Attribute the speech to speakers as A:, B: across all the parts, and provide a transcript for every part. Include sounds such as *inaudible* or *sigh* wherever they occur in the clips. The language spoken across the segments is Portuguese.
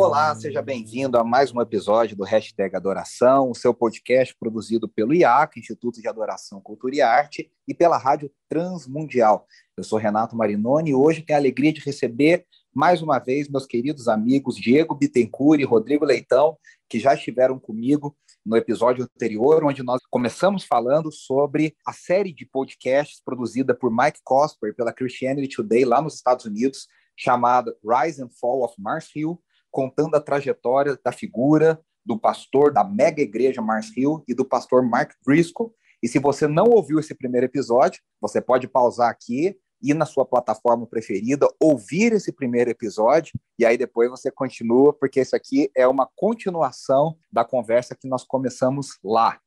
A: Olá, seja bem-vindo a mais um episódio do Hashtag Adoração, o seu podcast produzido pelo IAC, Instituto de Adoração, Cultura e Arte, e pela Rádio Transmundial. Eu sou Renato Marinoni e hoje tenho a alegria de receber mais uma vez meus queridos amigos Diego Bittencourt e Rodrigo Leitão, que já estiveram comigo no episódio anterior, onde nós começamos falando sobre a série de podcasts produzida por Mike Cosper pela Christianity Today lá nos Estados Unidos, chamada Rise and Fall of Mars Hill, contando a trajetória da figura do pastor da mega igreja Mars Hill e do pastor Mark Driscoll. E se você não ouviu esse primeiro episódio, você pode pausar aqui, ir na sua plataforma preferida, ouvir esse primeiro episódio e aí depois você continua, porque isso aqui é uma continuação da conversa que nós começamos lá.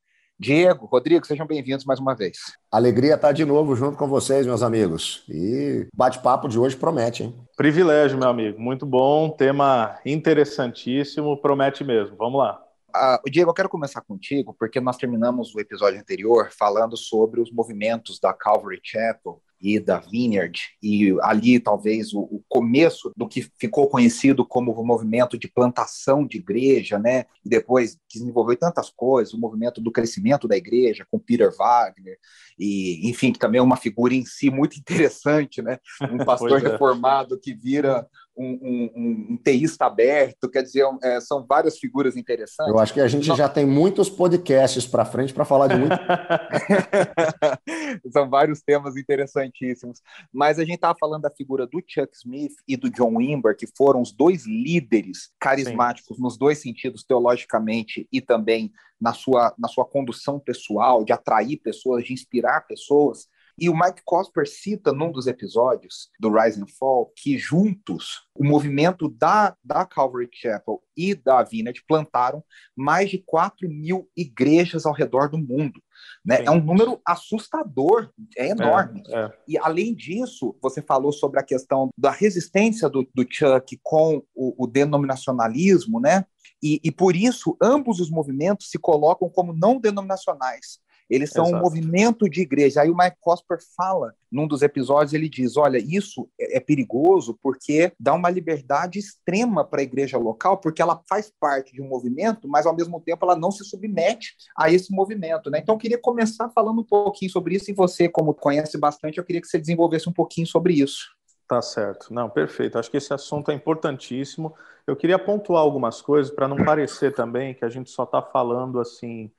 A: Diego, Rodrigo, sejam bem-vindos mais uma vez.
B: Alegria estar de novo junto com vocês, meus amigos. E bate-papo de hoje promete, hein?
C: Privilégio, meu amigo. Muito bom, tema interessantíssimo, promete mesmo. Vamos lá.
A: Uh, Diego, eu quero começar contigo, porque nós terminamos o episódio anterior falando sobre os movimentos da Calvary Chapel e da Vineyard, e ali talvez o, o, começo do que ficou conhecido como o movimento de plantação de igreja, né? E depois desenvolveu tantas coisas, o movimento do crescimento da igreja com Peter Wagner, e enfim, que também é uma figura em si muito *laughs* interessante, né? Um *laughs* pastor é. reformado que vira um, um, um, teísta aberto, quer dizer, é, são várias figuras interessantes.
B: Eu acho que a gente já tem muitos podcasts para frente para falar de muito. *laughs*
A: são vários temas interessantíssimos. Mas a gente estava falando da figura do Chuck Smith e do John Wimber, que foram os dois líderes carismáticos Sim. nos dois sentidos, teologicamente e também na sua, na sua condução pessoal, de atrair pessoas, de inspirar pessoas. E o Mike Cosper cita num dos episódios do Rise and Fall que juntos o movimento da, da Calvary Chapel e da Vineyard plantaram mais de 4 mil igrejas ao redor do mundo. Né? É um número assustador, é enorme. É, é. E além disso, você falou sobre a questão da resistência do, do Chuck com o, o denominacionalismo, né? E, e por isso ambos os movimentos se colocam como não denominacionais. Eles são Exato. um movimento de igreja. Aí o Mike Cosper fala num dos episódios, ele diz: olha, isso é, é perigoso porque dá uma liberdade extrema para a igreja local, porque ela faz parte de um movimento, mas ao mesmo tempo ela não se submete a esse movimento. Né? Então eu queria começar falando um pouquinho sobre isso, e você, como conhece bastante, eu queria que você desenvolvesse um pouquinho sobre isso.
C: Tá certo. Não, perfeito. Acho que esse assunto é importantíssimo. Eu queria pontuar algumas coisas para não parecer também que a gente só está falando assim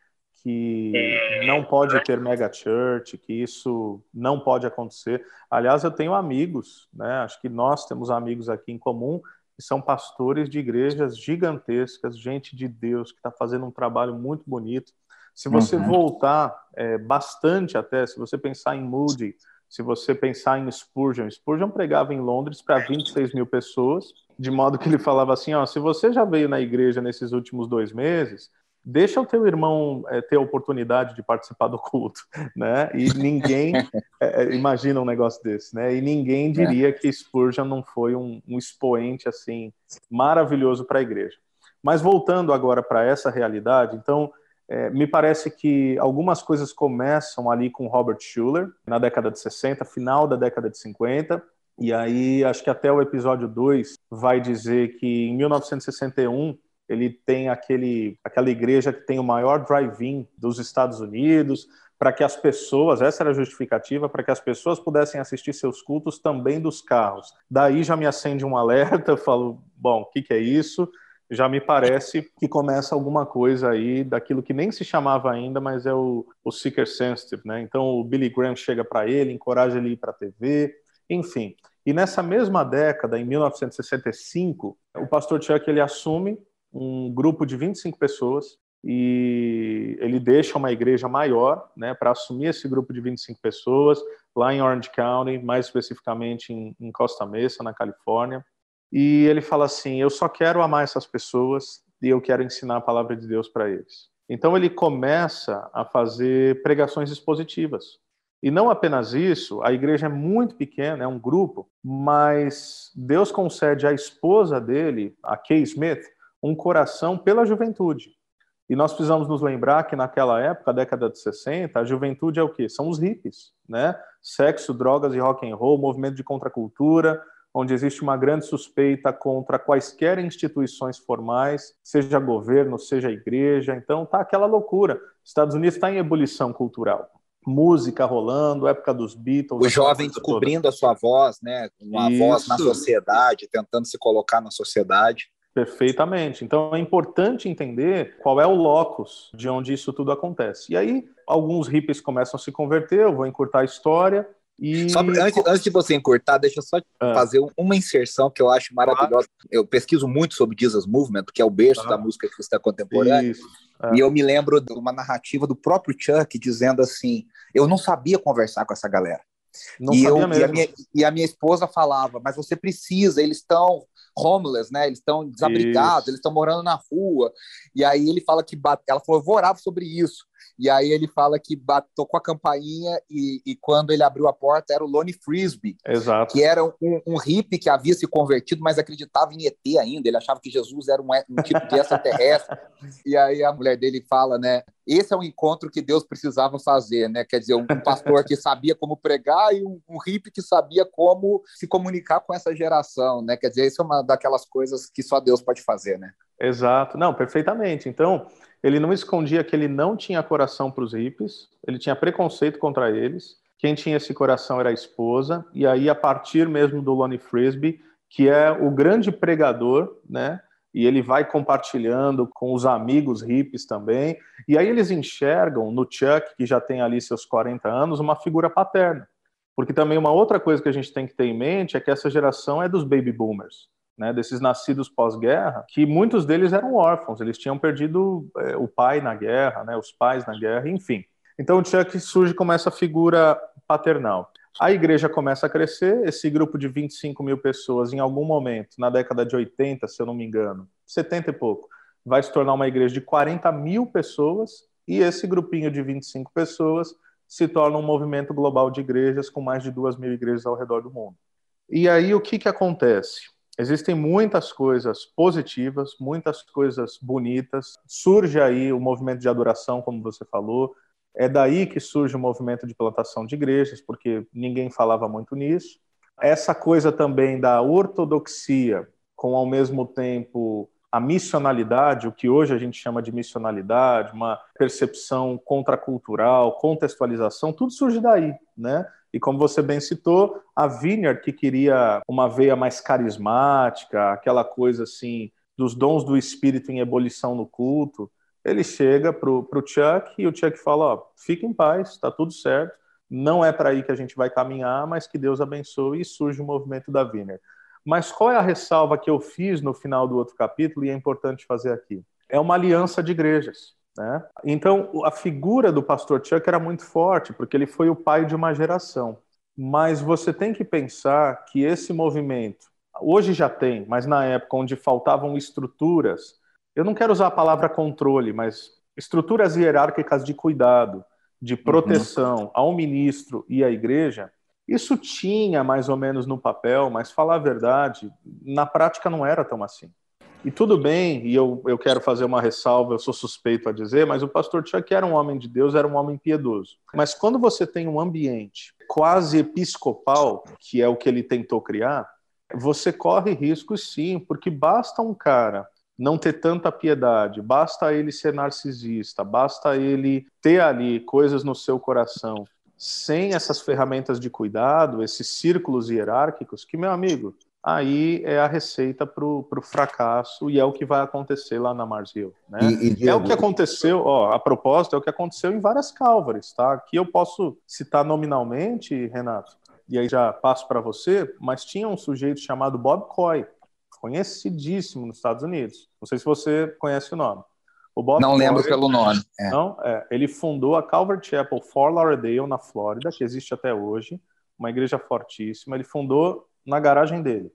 C: que é. não pode ter mega church, que isso não pode acontecer. Aliás, eu tenho amigos, né? Acho que nós temos amigos aqui em comum que são pastores de igrejas gigantescas, gente de Deus que está fazendo um trabalho muito bonito. Se você uhum. voltar é, bastante até, se você pensar em Moody, se você pensar em Spurgeon, Spurgeon pregava em Londres para 26 mil pessoas, de modo que ele falava assim, ó, se você já veio na igreja nesses últimos dois meses, deixa o teu irmão é, ter a oportunidade de participar do culto, *laughs* né? E ninguém é, *laughs* imagina um negócio desse, né? E ninguém é. diria é. que Spurgeon não foi um, um expoente assim maravilhoso para a igreja. Mas voltando agora para essa realidade, então me parece que algumas coisas começam ali com Robert Schuller na década de 60, final da década de 50. E aí, acho que até o episódio 2 vai dizer que em 1961 ele tem aquele, aquela igreja que tem o maior drive-in dos Estados Unidos, para que as pessoas, essa era a justificativa, para que as pessoas pudessem assistir seus cultos também dos carros. Daí já me acende um *laughs* alerta, eu falo, bom, o que, que é isso? Já me parece que começa alguma coisa aí daquilo que nem se chamava ainda, mas é o, o Seeker Sensitive, né? Então o Billy Graham chega para ele, encoraja ele ir para a TV, enfim. E nessa mesma década, em 1965, o pastor Chuck ele assume um grupo de 25 pessoas e ele deixa uma igreja maior, né, para assumir esse grupo de 25 pessoas lá em Orange County, mais especificamente em, em Costa Mesa, na Califórnia. E ele fala assim: Eu só quero amar essas pessoas e eu quero ensinar a palavra de Deus para eles. Então ele começa a fazer pregações expositivas. E não apenas isso, a igreja é muito pequena, é um grupo, mas Deus concede à esposa dele, a Kay Smith, um coração pela juventude. E nós precisamos nos lembrar que naquela época, década de 60, a juventude é o quê? São os hippies, né? Sexo, drogas e rock and roll, movimento de contracultura, onde existe uma grande suspeita contra quaisquer instituições formais, seja governo, seja igreja. Então tá aquela loucura. Estados Unidos está em ebulição cultural música rolando, época dos Beatles.
A: O jovem descobrindo toda. a sua voz, né? Uma Isso. voz na sociedade, tentando se colocar na sociedade.
C: Perfeitamente. Então é importante entender qual é o locus de onde isso tudo acontece. E aí, alguns hippies começam a se converter, eu vou encurtar a história. E...
A: Só, antes, antes, de você encurtar, deixa eu só é. fazer uma inserção que eu acho maravilhosa. Eu pesquiso muito sobre Jesus Movement, que é o berço da música cristã contemporânea. Isso. É. E eu me lembro de uma narrativa do próprio Chuck dizendo assim: eu não sabia conversar com essa galera. Não e, eu, e, a minha, e a minha esposa falava, mas você precisa, eles estão homeless, né? Eles estão desabrigados, isso. eles estão morando na rua. E aí ele fala que bate... ela falou, eu vou orar sobre isso. E aí ele fala que bate... tocou a campainha e, e, quando ele abriu a porta era o Lonnie Frisbee,
C: Exato.
A: que era um, um hippie que havia se convertido, mas acreditava em ET ainda. Ele achava que Jesus era um, um tipo de extraterrestre. *laughs* e aí a mulher dele fala, né? Esse é um encontro que Deus precisava fazer, né? Quer dizer, um pastor que sabia como pregar e um, um hippie que sabia como se comunicar com essa geração, né? Quer dizer, isso é uma daquelas coisas que só Deus pode fazer, né?
C: Exato, não, perfeitamente. Então, ele não escondia que ele não tinha coração para os hippies, ele tinha preconceito contra eles. Quem tinha esse coração era a esposa, e aí, a partir mesmo do Lonnie Frisbee, que é o grande pregador, né? E ele vai compartilhando com os amigos hippies também. E aí eles enxergam no Chuck, que já tem ali seus 40 anos, uma figura paterna. Porque também uma outra coisa que a gente tem que ter em mente é que essa geração é dos baby boomers, né, desses nascidos pós-guerra, que muitos deles eram órfãos, eles tinham perdido é, o pai na guerra, né, os pais na guerra, enfim. Então o Chuck surge como essa figura paternal. A igreja começa a crescer, esse grupo de 25 mil pessoas, em algum momento, na década de 80, se eu não me engano, 70 e pouco, vai se tornar uma igreja de 40 mil pessoas, e esse grupinho de 25 pessoas se torna um movimento global de igrejas com mais de 2 mil igrejas ao redor do mundo. E aí o que, que acontece? Existem muitas coisas positivas, muitas coisas bonitas. Surge aí o movimento de adoração, como você falou, é daí que surge o movimento de plantação de igrejas, porque ninguém falava muito nisso. Essa coisa também da ortodoxia, com ao mesmo tempo a missionalidade, o que hoje a gente chama de missionalidade, uma percepção contracultural, contextualização, tudo surge daí, né? E como você bem citou, a Vineyard, que queria uma veia mais carismática, aquela coisa assim, dos dons do espírito em ebulição no culto, ele chega para o Chuck e o Chuck fala: ó, fica em paz, está tudo certo, não é para aí que a gente vai caminhar, mas que Deus abençoe e surge o movimento da Viner. Mas qual é a ressalva que eu fiz no final do outro capítulo e é importante fazer aqui? É uma aliança de igrejas. Né? Então, a figura do pastor Chuck era muito forte, porque ele foi o pai de uma geração. Mas você tem que pensar que esse movimento, hoje já tem, mas na época onde faltavam estruturas, eu não quero usar a palavra controle, mas estruturas hierárquicas de cuidado, de uhum. proteção uhum. ao ministro e à igreja, isso tinha mais ou menos no papel, mas falar a verdade, na prática não era tão assim. E tudo bem, e eu, eu quero fazer uma ressalva, eu sou suspeito a dizer, mas o pastor Chuck era um homem de Deus, era um homem piedoso. Mas quando você tem um ambiente quase episcopal, que é o que ele tentou criar, você corre riscos sim, porque basta um cara não ter tanta piedade, basta ele ser narcisista, basta ele ter ali coisas no seu coração, sem essas ferramentas de cuidado, esses círculos hierárquicos, que, meu amigo, aí é a receita para o fracasso e é o que vai acontecer lá na Mars Hill. Né? E, e, é o que aconteceu, ó, a propósito, é o que aconteceu em várias Calvaries, tá? Aqui eu posso citar nominalmente, Renato, e aí já passo para você, mas tinha um sujeito chamado Bob Coy, conhecidíssimo nos Estados Unidos. Não sei se você conhece o nome. O
A: Bob não lembro pelo nome.
C: É. Não, é, ele fundou a Calvary Chapel Fort Lauderdale, na Flórida, que existe até hoje, uma igreja fortíssima. Ele fundou na garagem dele.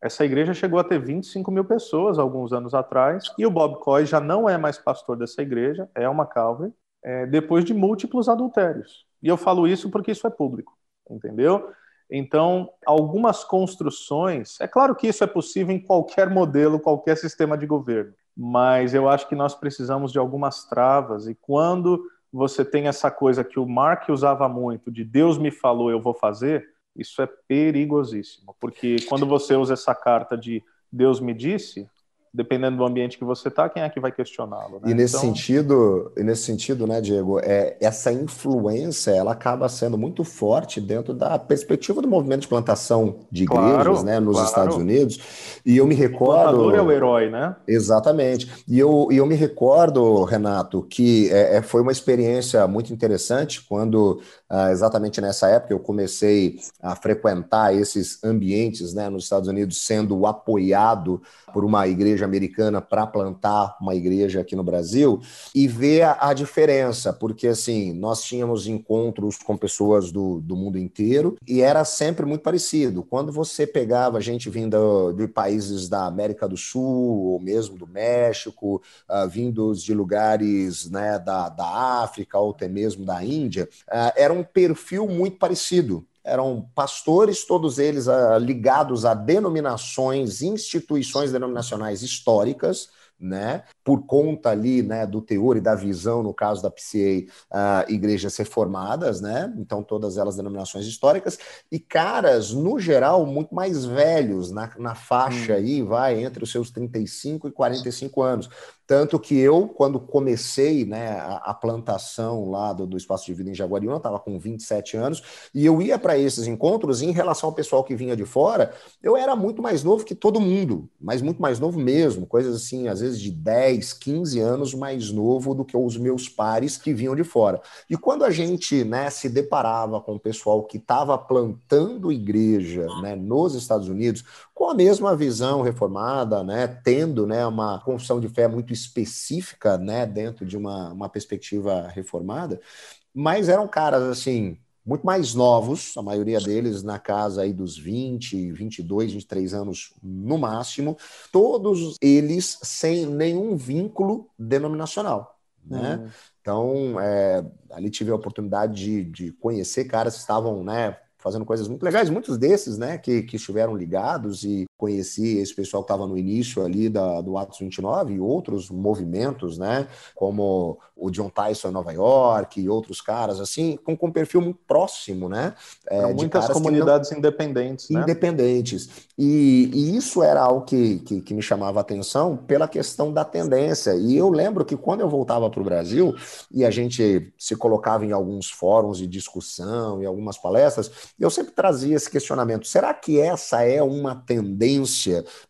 C: Essa igreja chegou a ter 25 mil pessoas alguns anos atrás, e o Bob Coy já não é mais pastor dessa igreja, é uma Calvary, é, depois de múltiplos adultérios. E eu falo isso porque isso é público, entendeu? Então, algumas construções, é claro que isso é possível em qualquer modelo, qualquer sistema de governo, mas eu acho que nós precisamos de algumas travas, e quando você tem essa coisa que o Mark usava muito, de Deus me falou, eu vou fazer, isso é perigosíssimo, porque quando você usa essa carta de Deus me disse, dependendo do ambiente que você está, quem é que vai questioná-lo?
B: Né? E nesse então... sentido, e nesse sentido, né, Diego, é, essa influência ela acaba sendo muito forte dentro da perspectiva do movimento de plantação de igrejas, claro, né, nos claro. Estados Unidos. E eu me recordo.
C: O é o herói, né?
B: Exatamente. E eu, e eu me recordo, Renato, que é, é foi uma experiência muito interessante quando ah, exatamente nessa época eu comecei a frequentar esses ambientes, né, nos Estados Unidos, sendo apoiado por uma igreja americana para plantar uma igreja aqui no Brasil e ver a, a, diferença, porque assim, nós tínhamos encontros com pessoas do, do mundo inteiro e era sempre muito parecido. Quando você pegava gente vinda de países da América do Sul ou mesmo do México, uh, vindos de lugares né, da, da África ou até mesmo da Índia, uh, era um perfil muito parecido eram pastores, todos eles uh, ligados a denominações, instituições denominacionais históricas, né? Por conta ali, né, do teor e da visão, no caso da PCA, uh, igrejas reformadas, né? Então, todas elas denominações históricas, e caras, no geral, muito mais velhos, na, na faixa hum. aí, vai, entre os seus 35 e 45 anos. Tanto que eu, quando comecei né, a, a plantação lá do, do, Espaço de Vida em Jaguariúna, estava com 27 anos, e eu ia para esses encontros, e em relação ao pessoal que vinha de fora, eu era muito mais novo que todo mundo, mas muito mais novo mesmo, coisas assim, às vezes de 10, 15 anos mais novo do que os meus pares que vinham de fora. E quando a gente né, se deparava com o pessoal que estava plantando igreja né, nos Estados Unidos, com a mesma visão reformada, né, tendo né, uma confissão de fé muito específica né, dentro de uma, uma perspectiva reformada, mas eram caras assim muito mais novos, a maioria deles na casa aí dos 20, 22, 23 anos no máximo, todos eles sem nenhum vínculo denominacional. Né? Uhum. Então, é, ali tive a oportunidade de, de conhecer caras que estavam né, fazendo coisas muito legais, muitos desses, né, que, que estiveram ligados e conheci esse pessoal que estava no início ali da, do Atos 29 e outros movimentos, né, como o John Tyson em Nova York e outros caras, assim, com, com um perfil muito próximo, né.
C: É, muitas comunidades não... independentes,
B: né? Independentes. E, e, isso era algo que, que, que me chamava a atenção pela questão da tendência. E eu lembro que quando eu voltava para o Brasil e a gente se colocava em alguns fóruns de discussão e algumas palestras, eu sempre trazia esse questionamento: será que essa é uma tendência?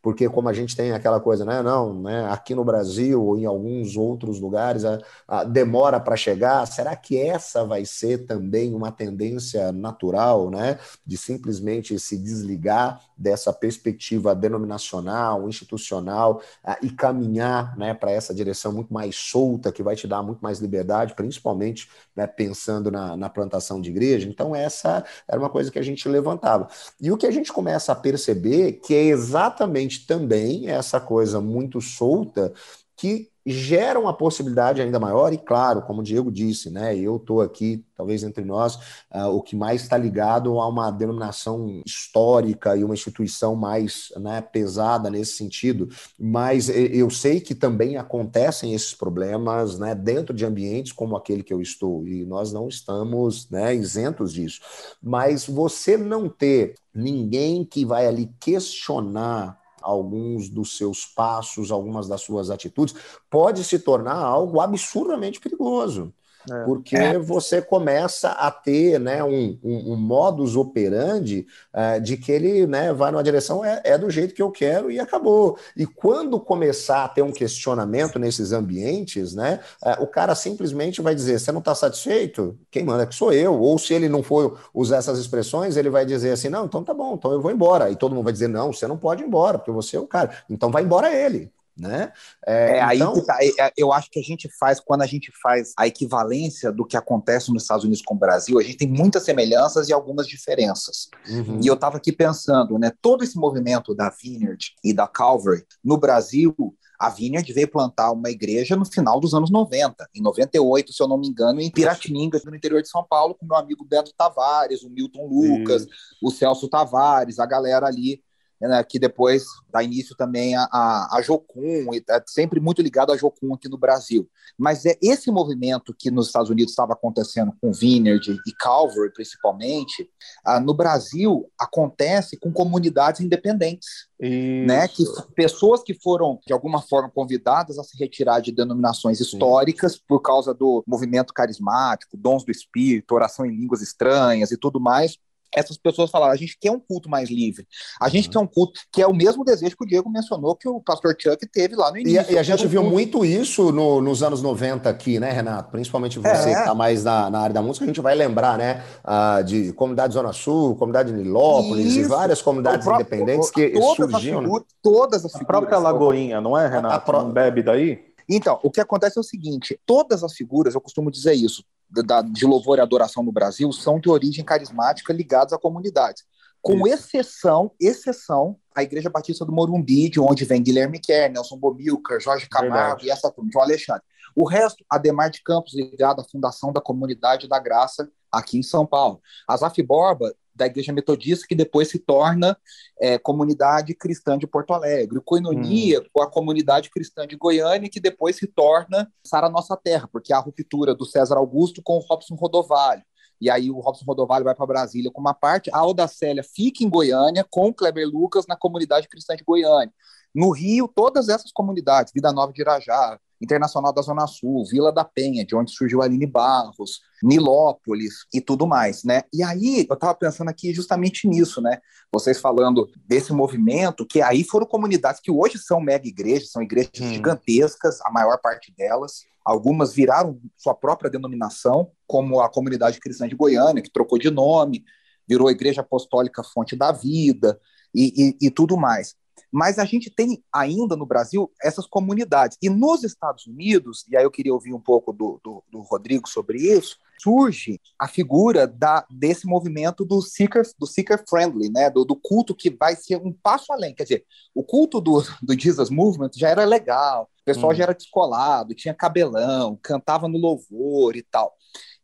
B: Porque, como a gente tem aquela coisa, né? Não, né? Aqui no Brasil ou em alguns outros lugares a, a demora para chegar. Será que essa vai ser também uma tendência natural, né? De simplesmente se desligar dessa perspectiva denominacional, institucional a, e caminhar, né? Para essa direção muito mais solta que vai te dar muito mais liberdade, principalmente, né? Pensando na, na plantação de igreja. Então essa era uma coisa que a gente levantava. E o que a gente começa a perceber que é exatamente também essa coisa muito solta que geram a possibilidade ainda maior, e claro, como o Diego disse, né, eu estou aqui, talvez entre nós, uh, o que mais está ligado a uma denominação histórica e uma instituição mais né, pesada nesse sentido, mas eu sei que também acontecem esses problemas né, dentro de ambientes como aquele que eu estou, e nós não estamos né, isentos disso. Mas você não ter ninguém que vai ali questionar alguns dos seus passos, algumas das suas atitudes, pode se tornar algo absurdamente perigoso. É. Porque é. você começa a ter né, um, um, um modus operandi uh, de que ele né, vai numa direção, é, é, do jeito que eu quero e acabou. E quando começar a ter um questionamento nesses ambientes, né, uh, o cara simplesmente vai dizer: você não está satisfeito? Quem manda que sou eu. Ou se ele não for usar essas expressões, ele vai dizer assim: não, então tá bom, então eu vou embora. E todo mundo vai dizer: não, você não pode ir embora, porque você é o cara. Então vai embora ele né?
A: É, é então... aí tá, é, eu acho que a gente faz quando a gente faz a equivalência do que acontece nos Estados Unidos com o Brasil, a gente tem muitas semelhanças e algumas diferenças. Uhum. E eu estava aqui pensando, né? Todo esse movimento da Vineyard e da Calvary no Brasil A Vineyard veio plantar uma igreja no final dos anos 90, em 98, se eu não me engano, em Piratininga, no interior de São Paulo, com meu amigo Beto Tavares, o Milton Lucas, o Celso Tavares, a galera ali né, que depois dá início também a, a, a Jocum, e é sempre muito ligado a Jocum aqui no Brasil. Mas é esse movimento que nos Estados Unidos estava acontecendo com Vineyard e Calvary, principalmente, ah, no Brasil acontece com comunidades independentes. Né, que pessoas que foram de alguma forma convidadas a se retirar de denominações históricas Sim. por causa do movimento carismático, dons do espírito, oração em línguas estranhas e tudo mais, essas pessoas falaram: a gente quer um culto mais livre. A gente uhum. quer um culto que é o mesmo desejo que o Diego mencionou que o pastor Chuck teve lá no início.
B: E, e a gente viu culto. muito isso no, nos anos 90 aqui, né, Renato? Principalmente você é. que está mais na, na, área da música, a gente vai lembrar, né, uh, de comunidade Zona Sul, comunidade Nilópolis isso. e várias comunidades próprio, independentes que surgiam. As
A: né? Todas as
C: figuras. A própria Lagoinha, não é, Renato? A, a pro... Não bebe daí?
A: Então, o que acontece é o seguinte: todas as figuras, eu costumo dizer isso, da, de louvor e adoração no Brasil, são de origem carismática ligadas a comunidades. Com isso. exceção, exceção, a Igreja Batista do Morumbi, de onde vem Guilherme Kerr, Nelson Bomilcar, Jorge Camargo Verdade. e essa turma, João Alexandre. O resto, Ademar de Campos, ligado à fundação da Comunidade da Graça aqui em São Paulo. Azaf Borba, da Igreja Metodista, que depois se torna é, Comunidade Cristã de Porto Alegre. O Coinonia, hum. com a Comunidade Cristã de Goiânia, que depois se torna Sara Nossa Terra, porque há a ruptura do César Augusto com o Robson Rodovalho. E aí o Robson Rodovalho vai para Brasília com uma parte, a Aldacélia fica em Goiânia com o Kleber Lucas na Comunidade Cristã de Goiânia. No Rio, todas essas comunidades, Vida Nova de Irajá, Internacional da Zona Sul, Vila da Penha, de onde surgiu a Aline Barros, Nilópolis e tudo mais, né? E aí eu estava pensando aqui justamente nisso, né? Vocês falando desse movimento, que aí foram comunidades que hoje são mega igrejas, são igrejas hum. gigantescas, a maior parte delas. Algumas viraram sua própria denominação, como a comunidade cristã de Goiânia, que trocou de nome, virou a Igreja Apostólica Fonte da Vida e, e, e tudo mais. Mas a gente tem ainda no Brasil essas comunidades. E nos Estados Unidos, e aí eu queria ouvir um pouco do, do, do Rodrigo sobre isso, surge a figura da, desse movimento do seeker, do seeker friendly, né? Do, do, culto que vai ser um passo além. Quer dizer, o culto do, do Jesus Movement já era legal, o pessoal hum. já era descolado, tinha cabelão, cantava no louvor e tal.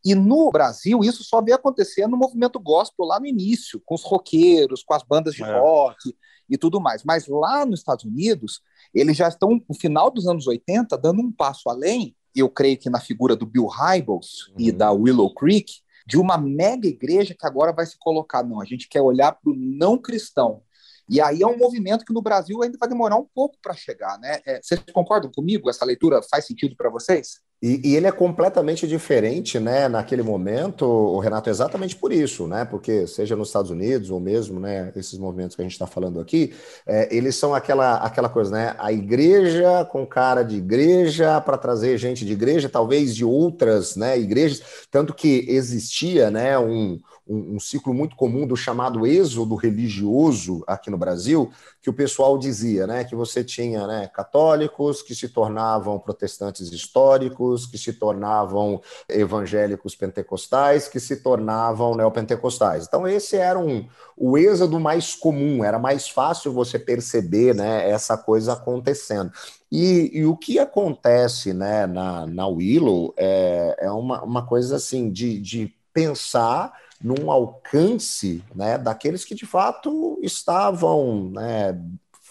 A: E no Brasil, isso só veio acontecer no movimento gospel lá no início, com os roqueiros, com as bandas de é. rock e tudo mais. Mas lá nos Estados Unidos, eles já estão, no final dos anos 80, dando um passo além, eu creio que na figura do Bill Hybels uhum. e da Willow Creek, de uma mega igreja que agora vai se colocar, não, a gente quer olhar para o não cristão. E aí é um movimento que no Brasil ainda vai demorar um pouco para chegar, né? É, vocês concordam comigo? Essa leitura faz sentido para vocês?
B: E, e, ele é completamente diferente, né, naquele momento, Renato, exatamente por isso, né, porque seja nos Estados Unidos ou mesmo, né, esses movimentos que a gente está falando aqui, é, eles são aquela, aquela coisa, né, a igreja com cara de igreja para trazer gente de igreja, talvez de outras, né, igrejas, tanto que existia, né, um, um, um ciclo muito comum do chamado êxodo religioso aqui no Brasil, que o pessoal dizia, né, que você tinha, né, católicos que se tornavam protestantes históricos, que se tornavam evangélicos pentecostais, que se tornavam neopentecostais. Então esse era um, o êxodo mais comum, era mais fácil você perceber, né, essa coisa acontecendo. E, e, o que acontece né, na, na Willow é, é uma, uma coisa assim de, de pensar num alcance né, daqueles que de fato estavam né,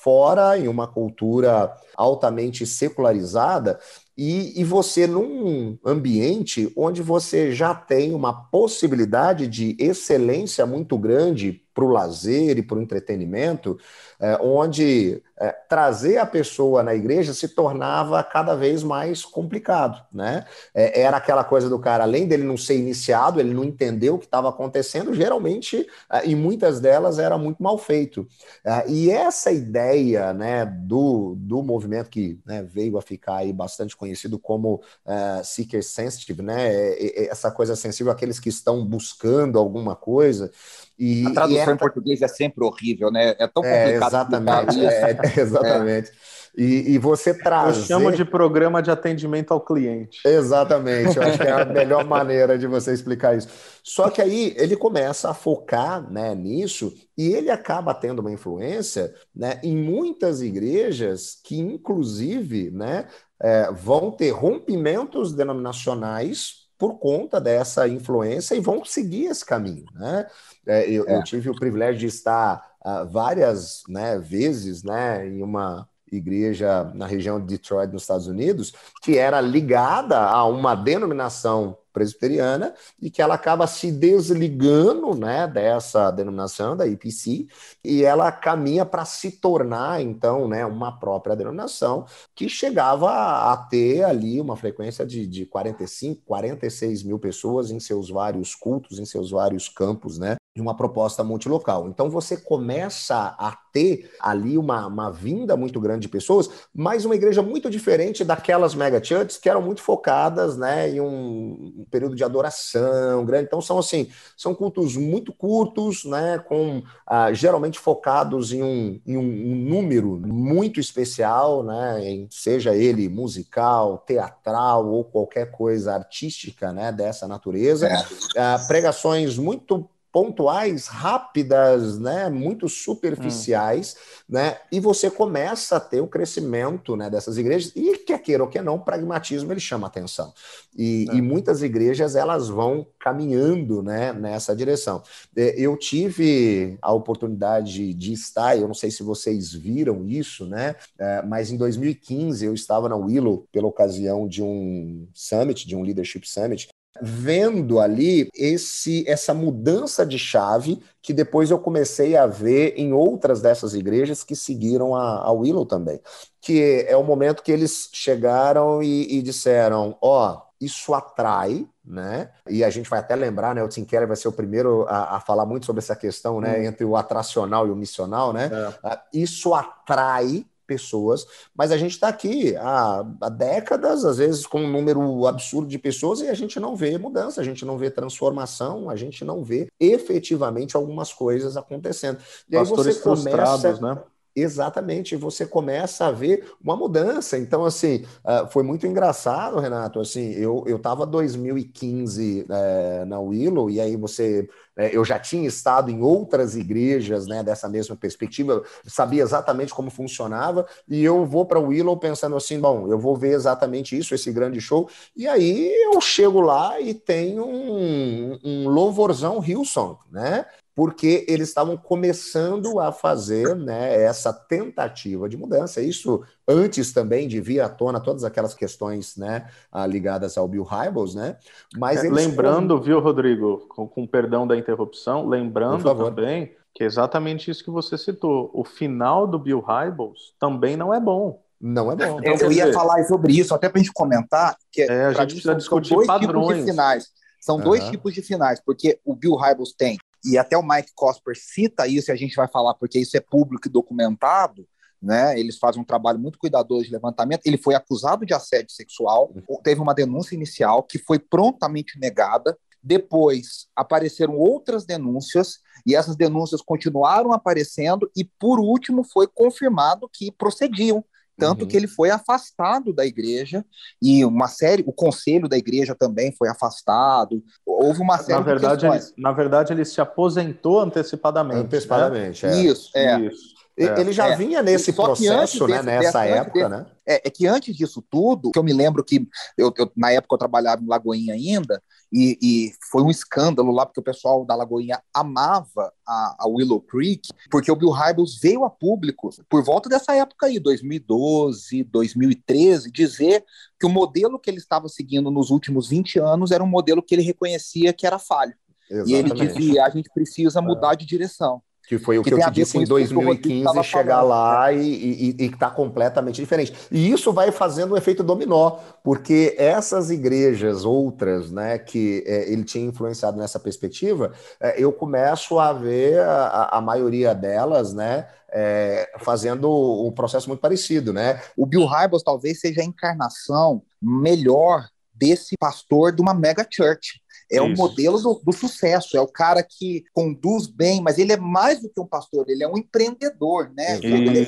B: fora em uma cultura altamente secularizada e, e, você num ambiente onde você já tem uma possibilidade de excelência muito grande para o lazer e para o entretenimento, é, onde é, trazer a pessoa na igreja se tornava cada vez mais complicado, né? É, era aquela coisa do cara, além dele não ser iniciado, ele não entendeu o que estava acontecendo, geralmente, é, em muitas delas, era muito mal feito. É, e essa ideia, né, do, do movimento que né, veio a ficar aí bastante conhecido como uh, seeker sensitive, né? Essa coisa sensível àqueles que estão buscando alguma coisa,
A: e, a tradução e é... em português é sempre horrível, né? É tão é, complicado.
B: É, exatamente, *laughs* é, exatamente. E, e você traz.
C: Eu chamo de programa de atendimento ao cliente.
B: Exatamente, eu acho que é a *laughs* melhor maneira de você explicar isso. Só que aí ele começa a focar né, nisso e ele acaba tendo uma influência né, em muitas igrejas que, inclusive, né, é, vão ter rompimentos denominacionais por conta dessa influência e vão seguir esse caminho. Né? É, eu, é. eu, tive o privilégio de estar uh, várias né, vezes né, em uma igreja na região de Detroit, nos Estados Unidos, que era ligada a uma denominação presbiteriana e que ela acaba se desligando né, dessa denominação, da IPC, e ela caminha para se tornar, então, né, uma própria denominação que chegava a ter ali uma frequência de, de 45, 46 mil pessoas em seus vários cultos, em seus vários campos, né? De uma proposta multilocal. Então você começa a ter ali uma, uma vinda muito grande de pessoas, mas uma igreja muito diferente daquelas mega churches que eram muito focadas né, em um, período de adoração grande. Então são assim, são cultos muito curtos, né, com ah, geralmente focados em, um, em um, um, número muito especial, né, em, seja ele musical, teatral ou qualquer coisa artística né, dessa natureza. É. Ah, pregações muito pontuais, rápidas, né, muito superficiais, hum. né, e você começa a ter o crescimento, né, dessas igrejas, e quer queira ou que não, o pragmatismo ele chama atenção, e, é. e, muitas igrejas elas vão caminhando, né, nessa direção. É, eu tive a oportunidade de estar, eu não sei se vocês viram isso, né, é, mas em 2015 eu estava na Willow pela ocasião de um summit, de um leadership summit, vendo ali esse essa mudança de chave que depois eu comecei a ver em outras dessas igrejas que seguiram a, a Willow também, que é o momento que eles chegaram e, e disseram, ó, oh, isso atrai, né? E a gente vai até lembrar, né? O Tim Keller vai ser o primeiro a, a falar muito sobre essa questão, né? Hum. Entre o atracional e o missional, né? É. Isso atrai pessoas, mas a gente está aqui há, há, décadas, às vezes com um número absurdo de pessoas, e a gente não vê mudança, a gente não vê transformação, a gente não vê efetivamente algumas coisas acontecendo.
C: E Pastores aí você começa. Né?
B: Exatamente, você começa a ver uma mudança. Então, assim, uh, foi muito engraçado, Renato. Assim, eu estava 2015 uh, na Willow e aí você, uh, eu já tinha estado em outras igrejas, né, dessa mesma perspectiva, sabia exatamente como funcionava e eu vou para Willow pensando assim, bom, eu vou ver exatamente isso, esse grande show. E aí eu chego lá e tem um, um louvorzão Hilson, né? Porque eles estavam começando a fazer né, essa tentativa de mudança. Isso antes também de vir à tona todas aquelas questões né, ah, ligadas ao Bill Hybels, né?
C: Mas é, lembrando, viu, Rodrigo, com, com, perdão da interrupção, lembrando também que é exatamente isso que você citou. O final do Bill Hybels também não é bom.
B: Não é bom.
A: Então, eu ia falar sobre isso, até para a gente comentar, que
C: é, a gente precisa discutir dois padrões.
A: tipos de finais. São uhum. dois tipos de finais, porque o Bill Hybels tem e até o Mike Cosper cita isso, e a gente vai falar porque isso é público e documentado, né? Eles fazem um trabalho muito cuidadoso de levantamento. Ele foi acusado de assédio sexual, teve uma denúncia inicial que foi prontamente negada. Depois apareceram outras denúncias e essas denúncias continuaram aparecendo e por último foi confirmado que procediam tanto uhum. que ele foi afastado da igreja e uma série, o conselho da igreja também foi afastado. Houve uma série
C: na verdade, ele, na verdade, ele se aposentou antecipadamente.
B: Antecipadamente,
A: né? é. Isso, é.
B: Isso. É, ele já é. vinha nesse processo, né, nessa época, desse, né?
A: É, é, que antes disso tudo, que eu me lembro que eu, eu, na época eu trabalhava em Lagoinha ainda, e, e, foi um escândalo lá, porque o pessoal da Lagoinha amava a, a Willow Creek, porque o Bill Hybels veio a público, por volta dessa época aí, 2012, 2013, dizer que o modelo que ele estava seguindo nos últimos 20 anos era um modelo que ele reconhecia que era falho. Exatamente. E ele dizia: a gente precisa mudar de direção.
B: Que foi o que, que eu te disse em 2015, chegar falando, lá né? e está completamente diferente. E isso vai fazendo um efeito dominó, porque essas igrejas, outras, né, que é, ele tinha influenciado nessa perspectiva, é, eu começo a ver a, a maioria delas, né, é, fazendo um processo muito parecido, né?
A: O Bill Hybels talvez seja a encarnação melhor desse pastor de uma mega church. É o modelo do, do, sucesso, é o cara que conduz bem, mas ele é mais do que um pastor, ele é um empreendedor, né? Ele, ele, é,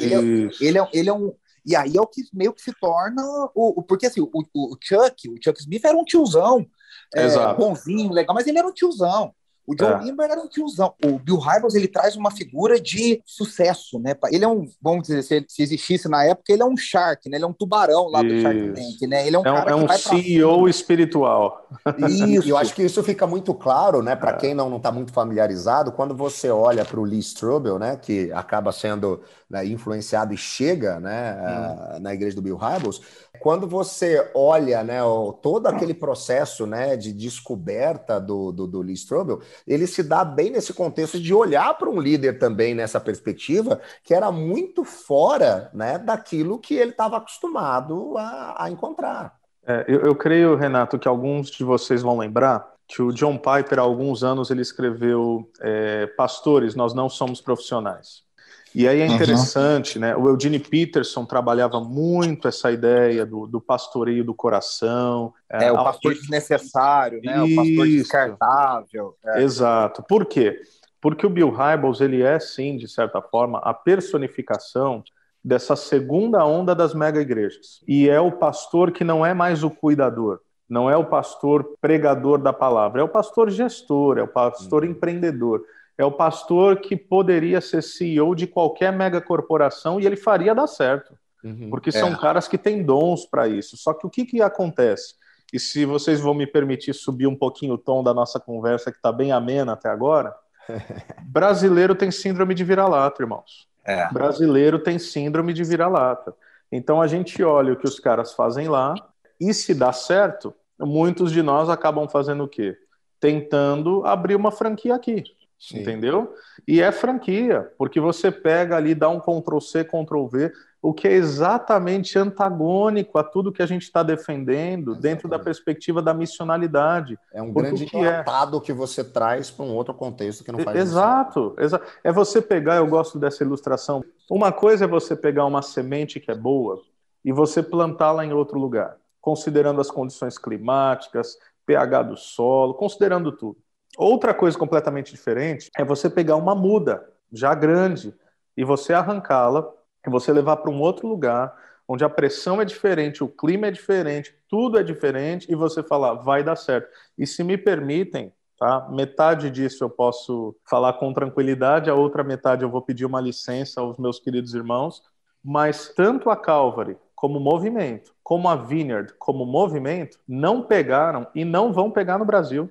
A: ele, é, ele, é um, E aí é o que meio que se torna o, o porque assim, o, o, Chuck, o Chuck Smith era um tiozão, é, bonzinho, legal, mas ele era um tiozão. O John é. era um tiozão. O Bill Hybels, ele traz uma figura de sucesso, né? Ele é um, vamos dizer, se, se existisse na época, ele é um shark, né? Ele é um tubarão lá isso. do Shark Tank, né? Ele é um,
C: é um,
A: cara
C: é um CEO espiritual.
B: Isso. E eu acho que isso fica muito claro, né? Para é. quem não está muito familiarizado, quando você olha para o Lee Strobel, né? Que acaba sendo né, influenciado e chega, né? Hum. na igreja do Bill Hybels, quando você olha, né? todo aquele processo, né? De descoberta do, do, do Lee Strobel, ele se dá bem nesse contexto de olhar para um líder também nessa perspectiva, que era muito fora né, daquilo que ele estava acostumado a, a encontrar.
C: É, eu, eu creio, Renato, que alguns de vocês vão lembrar que o John Piper, há alguns anos, ele escreveu é, Pastores, nós não somos profissionais. E aí é interessante, uhum. né? O Eugene Peterson trabalhava muito essa ideia do, do pastoreio do coração.
A: É, é o pastor desnecessário, né? Isso. O pastor descartável.
C: É. Exato. Por quê? Porque o Bill Hybels, ele é, sim, de certa forma, a personificação dessa segunda onda das mega igrejas. E é o pastor que não é mais o cuidador, não é o pastor pregador da palavra, é o pastor gestor, é o pastor uhum. empreendedor é o pastor que poderia ser CEO de qualquer mega corporação e ele faria dar certo. Uhum, porque são é. caras que têm dons para isso. Só que o que, que acontece? E se vocês vão me permitir subir um pouquinho o tom da nossa conversa, que está bem amena até agora, *laughs* brasileiro tem síndrome de vira-lata, irmãos. É. Brasileiro tem síndrome de vira-lata. Então a gente olha o que os caras fazem lá, e se dá certo, muitos de nós acabam fazendo o quê? Tentando abrir uma franquia aqui. Sim. Entendeu? E é franquia, porque você pega ali, dá um Ctrl C, Ctrl V, o que é exatamente antagônico a tudo que a gente está defendendo exatamente. dentro da perspectiva da missionalidade.
B: É um grande tratado é... que você traz para um outro contexto que não faz
C: Exato, exato. É você pegar, eu gosto dessa ilustração. Uma coisa é você pegar uma semente que é boa e você plantá-la em outro lugar, considerando as condições climáticas, pH do solo, considerando tudo. Outra coisa completamente diferente é você pegar uma muda já grande e você arrancá-la e você levar para um outro lugar onde a pressão é diferente, o clima é diferente, tudo é diferente e você falar vai dar certo. E se me permitem, tá? Metade disso eu posso falar com tranquilidade, a outra metade eu vou pedir uma licença aos meus queridos irmãos, mas tanto a Calvary como movimento, como a Vineyard como movimento, não pegaram e não vão pegar no Brasil.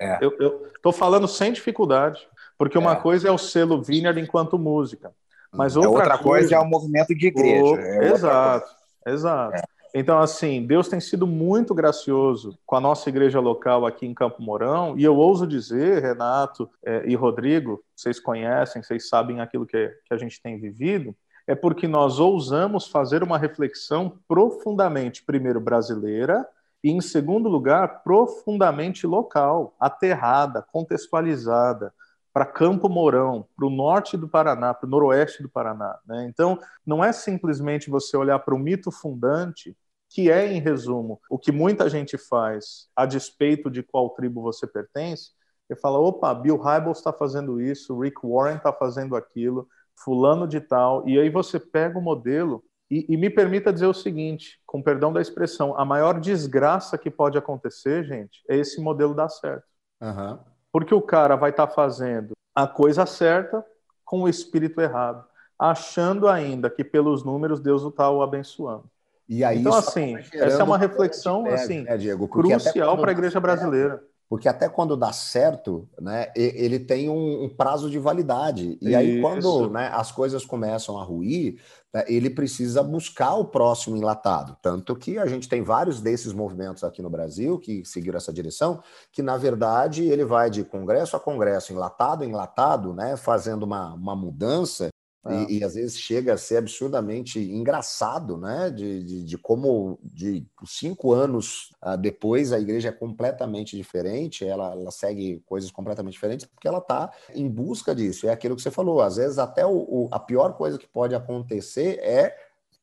C: É. Eu estou falando sem dificuldade, porque uma é. coisa é o selo Vineyard enquanto música, mas outra,
A: é outra coisa, coisa, é o movimento de igreja. O...
C: É exato, exato. É. Então, assim, Deus tem sido muito gracioso com a nossa igreja local aqui em Campo Mourão, e eu ouso dizer, Renato é, e Rodrigo, vocês conhecem, vocês sabem aquilo que, que a gente tem vivido, é porque nós ousamos fazer uma reflexão profundamente, primeiro brasileira, e, em segundo lugar, profundamente local, aterrada, contextualizada, para Campo Mourão, para o norte do Paraná, para o noroeste do Paraná. Né? Então, não é simplesmente você olhar para o mito fundante, que é, em resumo, o que muita gente faz a despeito de qual tribo você pertence, e fala, opa, Bill Hybels está fazendo isso, Rick Warren está fazendo aquilo, fulano de tal, e aí você pega o modelo e, e, me permita dizer o seguinte, com perdão da expressão, a maior desgraça que pode acontecer, gente, é esse modelo dar certo. Uhum. Porque o cara vai estar tá fazendo a coisa certa com o espírito errado, achando ainda que pelos números Deus o está o abençoando. E então, assim, essa é uma reflexão assim, né, Diego? crucial para a igreja brasileira.
B: Porque até quando dá certo, né, ele tem um, um prazo de validade. E aí, Isso. quando né, as coisas começam a ruir, né, ele precisa buscar o próximo enlatado. Tanto que a gente tem vários desses movimentos aqui no Brasil que seguiram essa direção, que na verdade ele vai de congresso a congresso, enlatado a enlatado, né, fazendo uma, uma mudança é. E, e, às vezes chega a ser absurdamente engraçado, né? De, de, de como de cinco anos uh, depois a igreja é completamente diferente, ela, ela segue coisas completamente diferentes, porque ela está em busca disso. É aquilo que você falou, às vezes até o, o a pior coisa que pode acontecer é,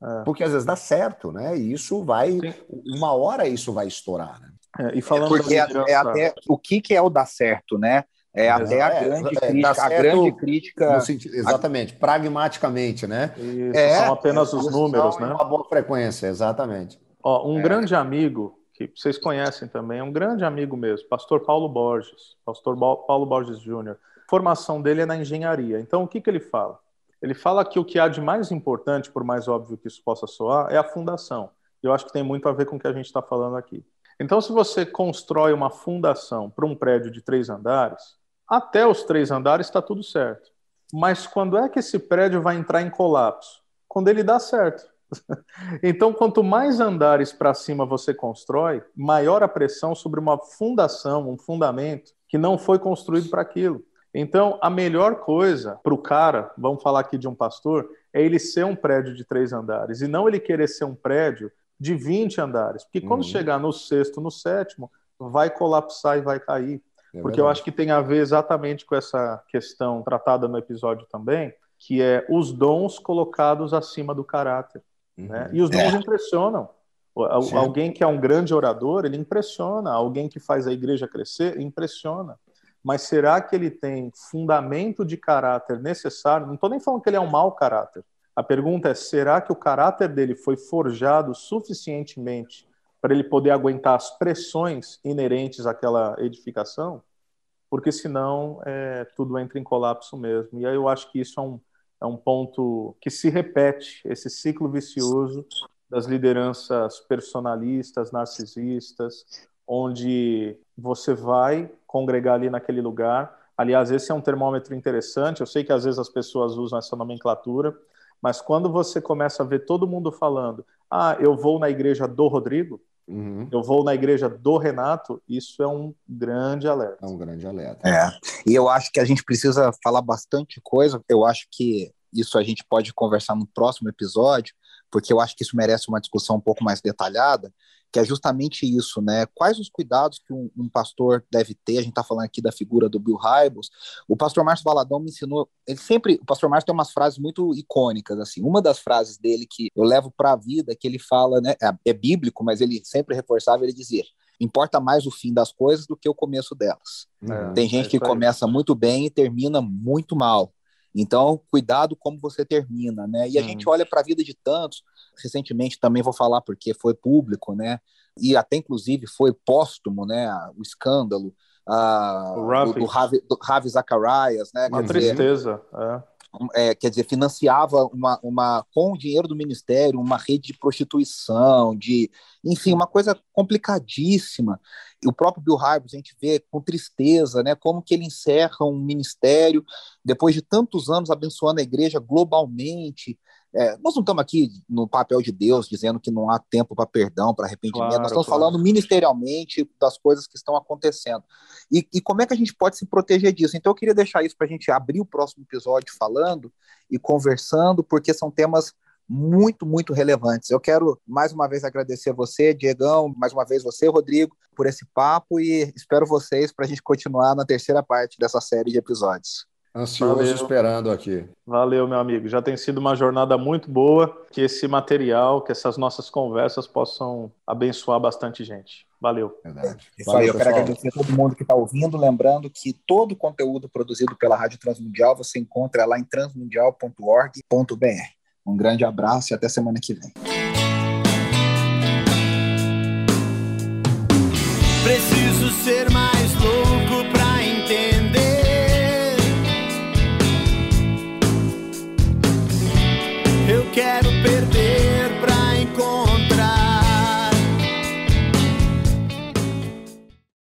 B: é. porque às vezes dá certo, né? E isso vai, Sim. uma hora isso vai estourar, né?
A: É, e falando é porque é, é até o que, que é o dar certo, né? É até a grande é, crítica. Tá a grande crítica.
B: Sentido, exatamente, a... pragmaticamente, né?
C: Isso, é, são apenas os números, né?
B: Uma boa frequência, exatamente.
C: Ó, um é. grande amigo, que vocês conhecem também, é um grande amigo mesmo, pastor Paulo Borges, pastor Paulo Borges Júnior. Formação dele é na engenharia. Então, o que, que ele fala? Ele fala que o que há de mais importante, por mais óbvio que isso possa soar, é a fundação. Eu acho que tem muito a ver com o que a gente está falando aqui. Então, se você constrói uma fundação para um prédio de três andares, até os três andares está tudo certo. Mas quando é que esse prédio vai entrar em colapso? Quando ele dá certo. *laughs* então, quanto mais andares para cima você constrói, maior a pressão sobre uma fundação, um fundamento que não foi construído para aquilo. Então, a melhor coisa para o cara, vamos falar aqui de um pastor, é ele ser um prédio de três andares e não ele querer ser um prédio de 20 andares. Porque quando uhum. chegar no sexto, no sétimo, vai colapsar e vai cair. É porque eu acho que tem a ver exatamente com essa questão tratada no episódio também, que é os dons colocados acima do caráter. Uhum. Né? E os dons é. impressionam. Sim. Alguém que é um grande orador, ele impressiona. Alguém que faz a igreja crescer, impressiona mas será que ele tem fundamento de caráter necessário? Não estou nem falando que ele é um mau caráter. A pergunta é: será que o caráter dele foi forjado suficientemente para ele poder aguentar as pressões inerentes àquela edificação? Porque senão é, tudo entra em colapso mesmo. E aí eu acho que isso é um, é um ponto que se repete, esse ciclo vicioso das lideranças personalistas, narcisistas, onde você vai congregar ali naquele lugar. Aliás, esse é um termômetro interessante. Eu sei que às vezes as pessoas usam essa nomenclatura, mas quando você começa a ver todo mundo falando, ah, eu vou na igreja do Rodrigo, uhum. eu vou na igreja do Renato, isso é um grande alerta.
B: É um grande alerta.
A: É. E eu acho que a gente precisa falar bastante coisa. Eu acho que isso a gente pode conversar no próximo episódio, porque eu acho que isso merece uma discussão um pouco mais detalhada que é justamente isso, né? Quais os cuidados que um, um pastor deve ter? A gente está falando aqui da figura do Bill Hybels. O pastor Márcio Valadão me ensinou, ele sempre, o pastor Márcio tem umas frases muito icônicas, assim. Uma das frases dele que eu levo para a vida, que ele fala, né? É, é bíblico, mas ele sempre reforçava, ele dizia: importa mais o fim das coisas do que o começo delas. É, Tem gente é que começa muito bem e termina muito mal. Então, cuidado como você termina, né? E a gente olha para a vida de tantos recentemente também vou falar porque foi público, né? E até inclusive foi póstumo, né? O escândalo uh, o do, do, Ravi, do Ravi Zacharias, né?
C: Uma tristeza. é.
A: É, quer dizer, financiava uma, uma, com o dinheiro do ministério, uma rede de prostituição, de, enfim, uma coisa complicadíssima. E o próprio Bill Hybels, a gente vê com tristeza, né, como que ele encerra um ministério, depois de tantos anos abençoando a igreja globalmente, é, nós não estamos aqui no papel de Deus dizendo que não há tempo para perdão, para arrependimento, claro, nós estamos claro. falando ministerialmente das coisas que estão acontecendo. E, e, como é que a gente pode se proteger disso? Então eu queria deixar isso para a gente abrir o próximo episódio falando e conversando, porque são temas muito, muito relevantes. Eu quero mais uma vez agradecer a você, Diegão, mais uma vez você, Rodrigo, por esse papo e espero vocês para a gente continuar na terceira parte dessa série de episódios.
B: Ansioso Valeu. esperando aqui.
C: Valeu, meu amigo. Já tem sido uma jornada muito boa. Que esse material, que essas nossas conversas possam abençoar bastante gente. Valeu.
A: Verdade. Isso Valeu, aí, eu pessoal. quero agradecer a todo mundo que está ouvindo. Lembrando que todo o conteúdo produzido pela Rádio Transmundial você encontra lá em transmundial.org.br. Um grande abraço e até semana que vem.